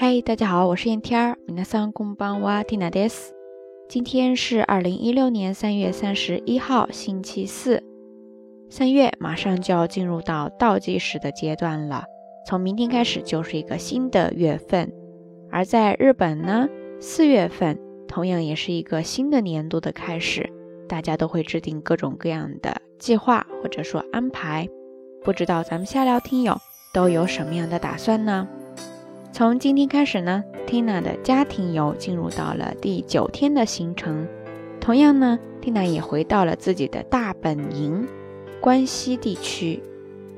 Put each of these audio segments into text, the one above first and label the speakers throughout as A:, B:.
A: 嗨，大家好，我是燕天儿。皆さんこんばんは、ティナです。今天是二零一六年三月三十一号，星期四。三月马上就要进入到倒计时的阶段了，从明天开始就是一个新的月份。而在日本呢，四月份同样也是一个新的年度的开始，大家都会制定各种各样的计划或者说安排。不知道咱们下聊听友都有什么样的打算呢？ 从今天开始呢，Tina 的家庭游进入到了第九天的行程。同样呢，Tina 也回到了自己的大本营关西地区，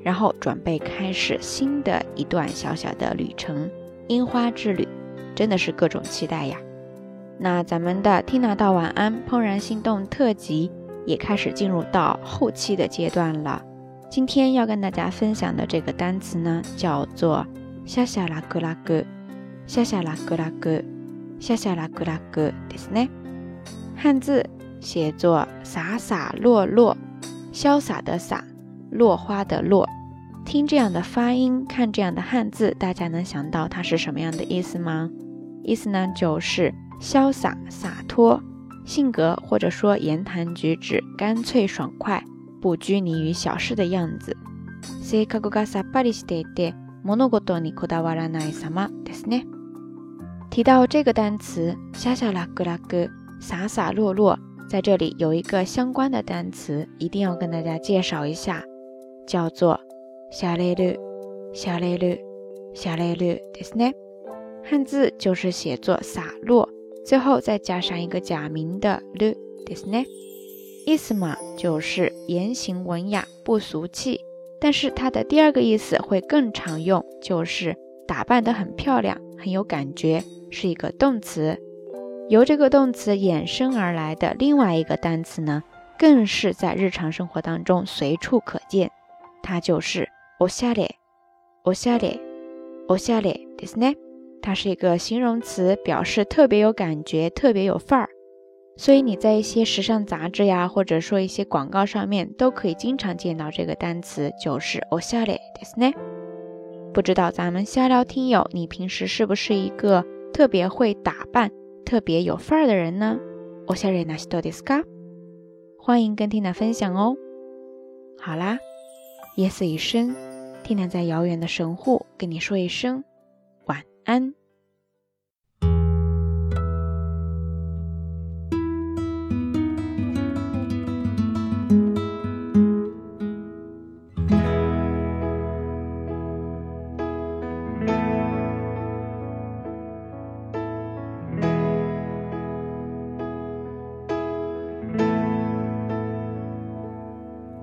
A: 然后准备开始新的一段小小的旅程——樱花之旅。真的是各种期待呀！那咱们的 Tina 道晚安怦然心动特辑也开始进入到后期的阶段了。今天要跟大家分享的这个单词呢，叫做。下下拉格拉格，下下拉格拉格，下下拉格拉格，ですね。汉字写作洒洒落落，潇洒的洒，落花的落。听这样的发音，看这样的汉字，大家能想到它是什么样的意思吗？意思呢，就是潇洒洒脱，性格或者说言谈举止干脆爽快，不拘泥于小事的样子。性格がさっぱりしていて。 物事にこだわらない様ですね。提到这个单词“シャシャラグラグ”，洒洒落落，在这里有一个相关的单词，一定要跟大家介绍一下，叫做“シャレル”。シャレル，シャレルですね。汉字就是写作洒落，最后再加上一个假名的ルですね。意思嘛，就是言行文雅，不俗气。 但是它的第二个意思会更常用，就是打扮得很漂亮，很有感觉，是一个动词。由这个动词衍生而来的另外一个单词呢，更是在日常生活当中随处可见，它就是おしゃれ、おしゃれ、おしゃれですね。它是一个形容词，表示特别有感觉，特别有范儿。 所以你在一些时尚杂志呀，或者说一些广告上面，都可以经常见到这个单词，就是おしゃれですね。不知道咱们瞎聊听友，你平时是不是一个特别会打扮、特别有范儿的人呢？おしゃれな人ですか？欢迎跟 Tina 分享哦。好啦，夜色已深，Tina 在遥远的神户跟你说一声晚安。